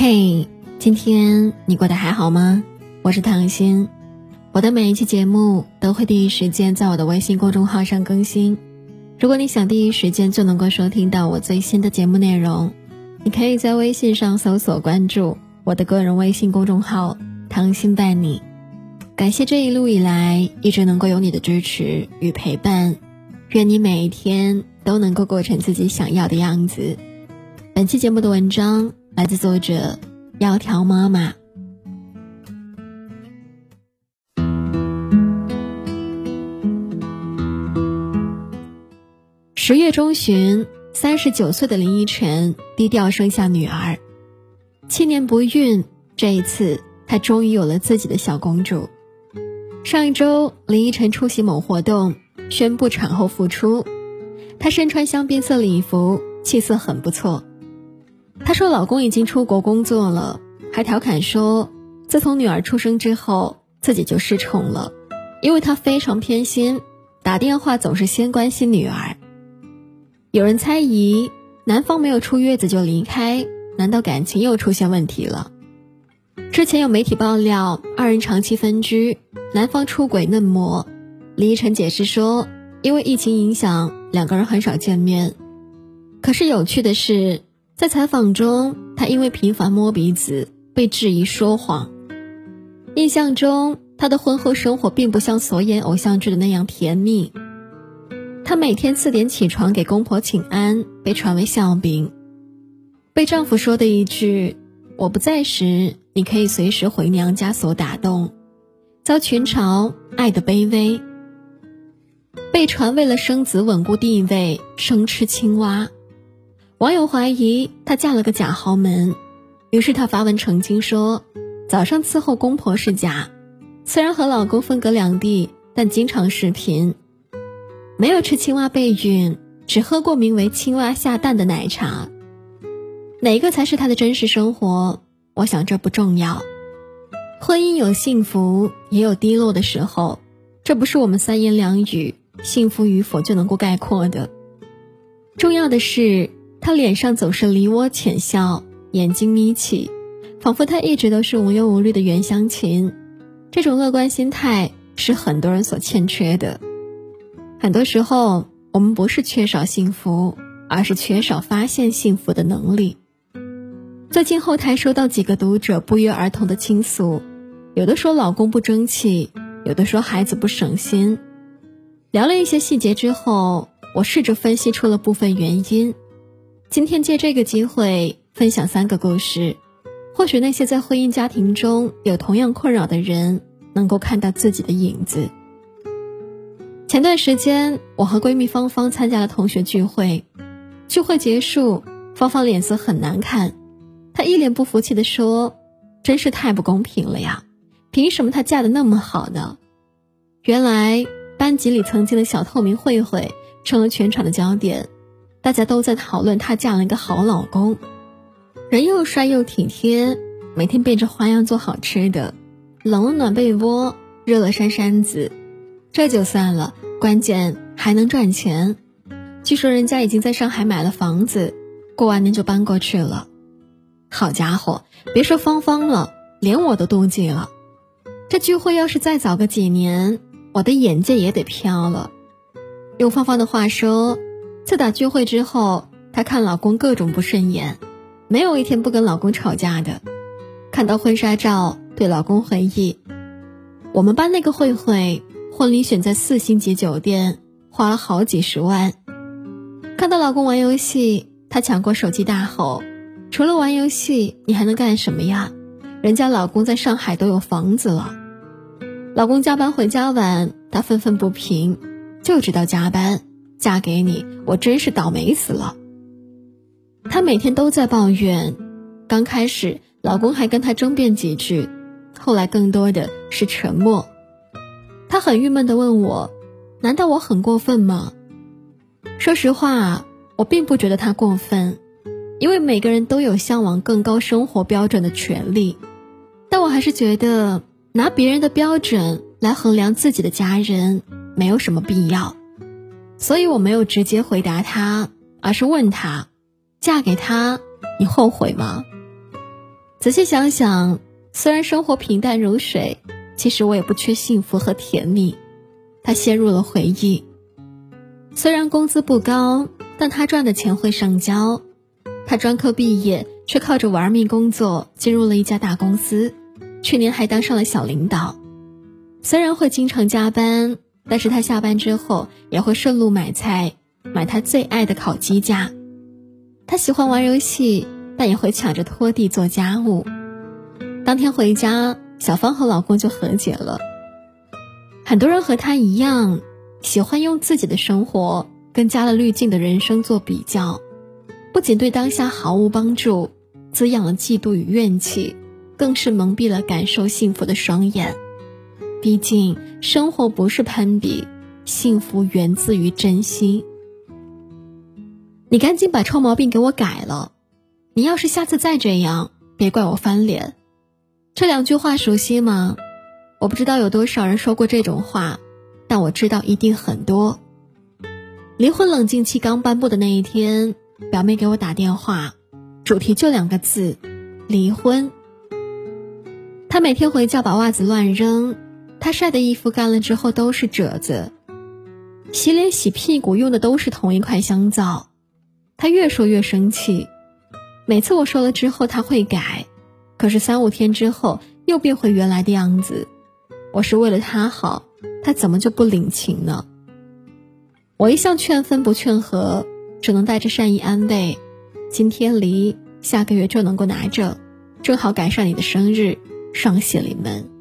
嘿，今天你过得还好吗？我是唐心，我的每一期节目都会第一时间在我的微信公众号上更新。如果你想第一时间就能够收听到我最新的节目内容，你可以在微信上搜索关注我的个人微信公众号“唐心伴你”。感谢这一路以来一直能够有你的支持与陪伴，愿你每一天都能够过成自己想要的样子。本期节目的文章来自作者窈窕妈妈。十月中旬，三十九岁的林依晨低调生下女儿，七年不孕，这一次她终于有了自己的小公主。上一周，林依晨出席某活动，宣布产后复出，她身穿香槟色礼服，气色很不错。她说：“老公已经出国工作了，还调侃说，自从女儿出生之后，自己就失宠了，因为他非常偏心，打电话总是先关心女儿。”有人猜疑，男方没有出月子就离开，难道感情又出现问题了？之前有媒体爆料，二人长期分居，男方出轨嫩模，李依晨解释说，因为疫情影响，两个人很少见面。可是有趣的是。在采访中，他因为频繁摸鼻子被质疑说谎。印象中，他的婚后生活并不像所演偶像剧的那样甜蜜。他每天四点起床给公婆请安，被传为笑柄。被丈夫说的一句“我不在时，你可以随时回娘家”所打动，遭群嘲爱的卑微。被传为了生子稳固地位，生吃青蛙。网友怀疑她嫁了个假豪门，于是她发文澄清说：“早上伺候公婆是假，虽然和老公分隔两地，但经常视频。没有吃青蛙备孕，只喝过名为‘青蛙下蛋’的奶茶。哪个才是她的真实生活？我想这不重要。婚姻有幸福，也有低落的时候，这不是我们三言两语幸福与否就能够概括的。重要的是。”他脸上总是梨涡浅笑，眼睛眯起，仿佛他一直都是无忧无虑的袁湘琴。这种乐观心态是很多人所欠缺的。很多时候，我们不是缺少幸福，而是缺少发现幸福的能力。最近后台收到几个读者不约而同的倾诉，有的说老公不争气，有的说孩子不省心。聊了一些细节之后，我试着分析出了部分原因。今天借这个机会分享三个故事，或许那些在婚姻家庭中有同样困扰的人能够看到自己的影子。前段时间，我和闺蜜芳芳参加了同学聚会，聚会结束，芳芳脸色很难看，她一脸不服气地说：“真是太不公平了呀，凭什么她嫁的那么好呢？”原来班级里曾经的小透明慧慧成了全场的焦点。大家都在讨论她嫁了一个好老公，人又帅又体贴，每天变着花样做好吃的，冷了暖被窝，热了扇扇子，这就算了，关键还能赚钱。据说人家已经在上海买了房子，过完年就搬过去了。好家伙，别说芳芳了，连我都妒忌了。这聚会要是再早个几年，我的眼界也得飘了。用芳芳的话说。自打聚会之后，她看老公各种不顺眼，没有一天不跟老公吵架的。看到婚纱照，对老公回忆：“我们班那个慧慧，婚礼选在四星级酒店，花了好几十万。”看到老公玩游戏，她抢过手机大吼：“除了玩游戏，你还能干什么呀？人家老公在上海都有房子了。”老公加班回家晚，她愤愤不平：“就知道加班。”嫁给你，我真是倒霉死了。她每天都在抱怨，刚开始老公还跟她争辩几句，后来更多的是沉默。她很郁闷地问我：“难道我很过分吗？”说实话，我并不觉得她过分，因为每个人都有向往更高生活标准的权利。但我还是觉得拿别人的标准来衡量自己的家人，没有什么必要。所以我没有直接回答他，而是问他：“嫁给他，你后悔吗？”仔细想想，虽然生活平淡如水，其实我也不缺幸福和甜蜜。他陷入了回忆。虽然工资不高，但他赚的钱会上交。他专科毕业，却靠着玩命工作进入了一家大公司，去年还当上了小领导。虽然会经常加班，但是他下班之后也会顺路买菜，买他最爱的烤鸡架。他喜欢玩游戏，但也会抢着拖地做家务。当天回家，小芳和老公就和解了。很多人和他一样，喜欢用自己的生活跟加了滤镜的人生做比较。不仅对当下毫无帮助，滋养了嫉妒与怨气，更是蒙蔽了感受幸福的双眼。毕竟生活不是攀比，幸福源自于珍惜。你赶紧把臭毛病给我改了！你要是下次再这样，别怪我翻脸。这两句话熟悉吗？我不知道有多少人说过这种话，但我知道一定很多。离婚冷静期刚颁布的那一天。表妹给我打电话，主题就两个字：离婚。她每天回家把袜子乱扔，他晒的衣服干了之后都是褶子，洗脸洗屁股用的都是同一块香皂。他越说越生气，每次我说了之后他会改，可是三五天之后又变回原来的样子。我是为了他好，他怎么就不领情呢？我一向劝分不劝和。只能带着善意安慰，今天离，下个月就能够拿着，正好赶上你的生日，双喜临门。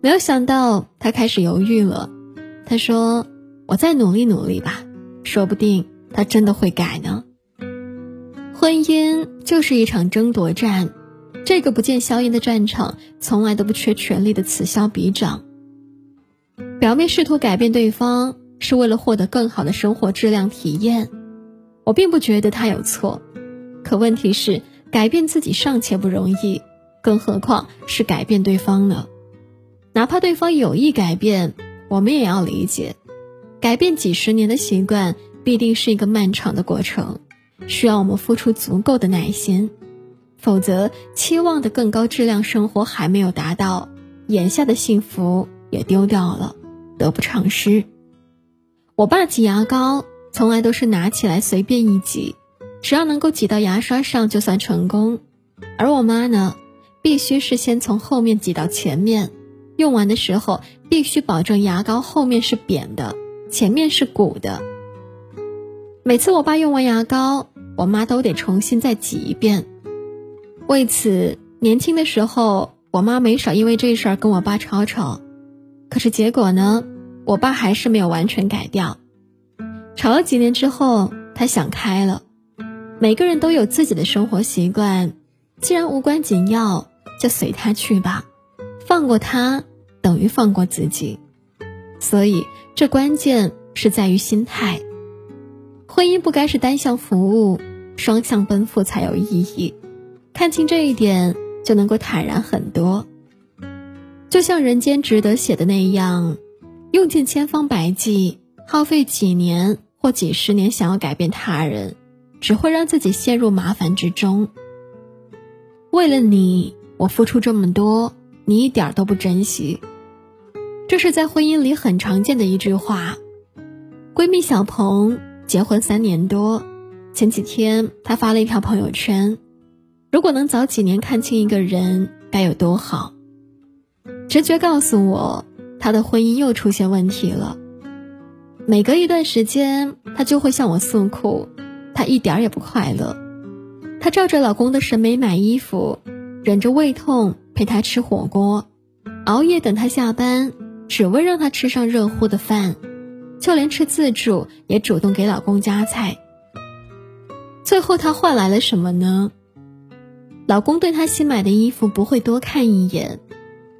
没有想到他开始犹豫了，他说：“我再努力努力吧，说不定他真的会改呢。”婚姻就是一场争夺战，这个不见硝烟的战场，从来都不缺权力的此消彼长。表面试图改变对方，是为了获得更好的生活质量体验。我并不觉得他有错，可问题是改变自己尚且不容易，更何况是改变对方呢？哪怕对方有意改变，我们也要理解，改变几十年的习惯必定是一个漫长的过程，需要我们付出足够的耐心，否则期望的更高质量生活还没有达到，眼下的幸福也丢掉了，得不偿失。我爸挤牙膏。从来都是拿起来随便一挤，只要能够挤到牙刷上就算成功。而我妈呢，必须是先从后面挤到前面，用完的时候必须保证牙膏后面是扁的，前面是鼓的。每次我爸用完牙膏，我妈都得重新再挤一遍。为此，年轻的时候我妈没少因为这事儿跟我爸吵吵。可是结果呢，我爸还是没有完全改掉。吵了几年之后，他想开了。每个人都有自己的生活习惯，既然无关紧要，就随他去吧。放过他，等于放过自己。所以，这关键是在于心态。婚姻不该是单向服务，双向奔赴才有意义。看清这一点，就能够坦然很多。就像《人间值得》写的那样，用尽千方百计，耗费几年。或几十年想要改变他人，只会让自己陷入麻烦之中。为了你，我付出这么多，你一点都不珍惜。这是在婚姻里很常见的一句话。闺蜜小鹏结婚三年多，前几天她发了一条朋友圈：“如果能早几年看清一个人，该有多好。”直觉告诉我，她的婚姻又出现问题了。每隔一段时间，她就会向我诉苦，她一点也不快乐。她照着老公的审美买衣服，忍着胃痛陪他吃火锅，熬夜等他下班，只为让他吃上热乎的饭。就连吃自助也主动给老公夹菜。最后，他换来了什么呢？老公对他新买的衣服不会多看一眼，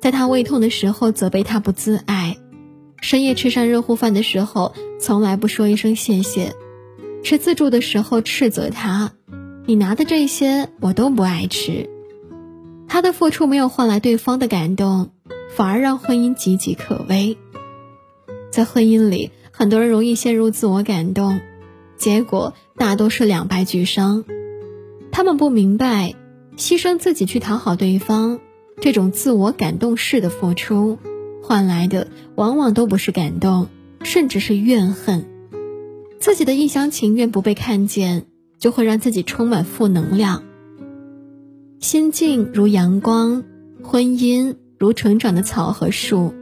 在他胃痛的时候责备他不自爱。深夜吃上热乎饭的时候，从来不说一声谢谢；吃自助的时候斥责他：“你拿的这些我都不爱吃。”他的付出没有换来对方的感动，反而让婚姻岌岌可危。在婚姻里，很多人容易陷入自我感动，结果大多是两败俱伤。他们不明白，牺牲自己去讨好对方，这种自我感动式的付出，换来的往往都不是感动，甚至是怨恨。自己的一厢情愿不被看见，就会让自己充满负能量。心境如阳光，婚姻如成长的草和树。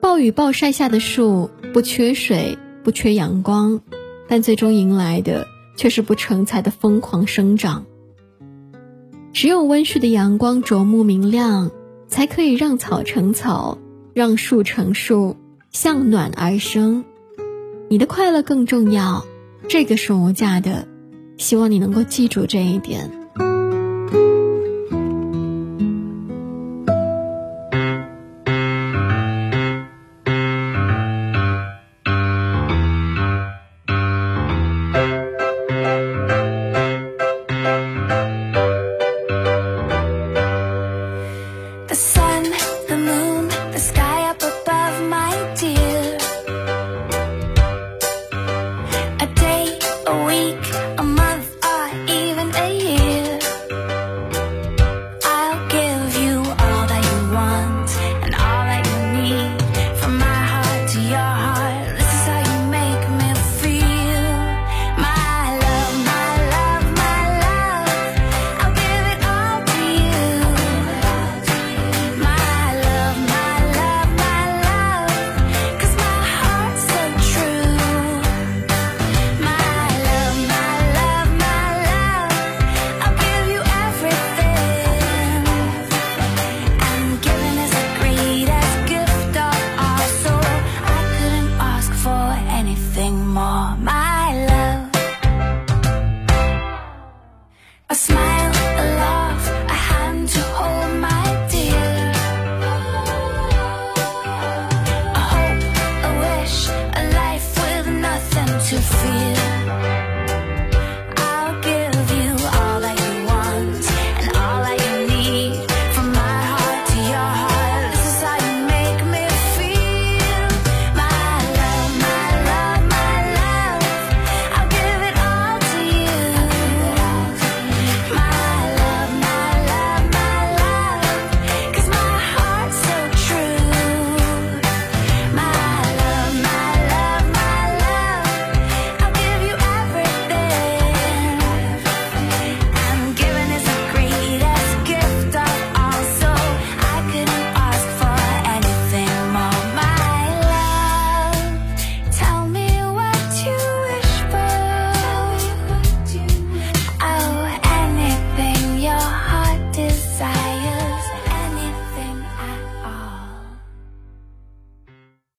暴雨暴晒下的树，不缺水，不缺阳光，但最终迎来的却是不成材的疯狂生长。只有温煦的阳光，灼目明亮，才可以让草成草，让树成树，向暖而生。你的快乐更重要，这个是无价的。希望你能够记住这一点。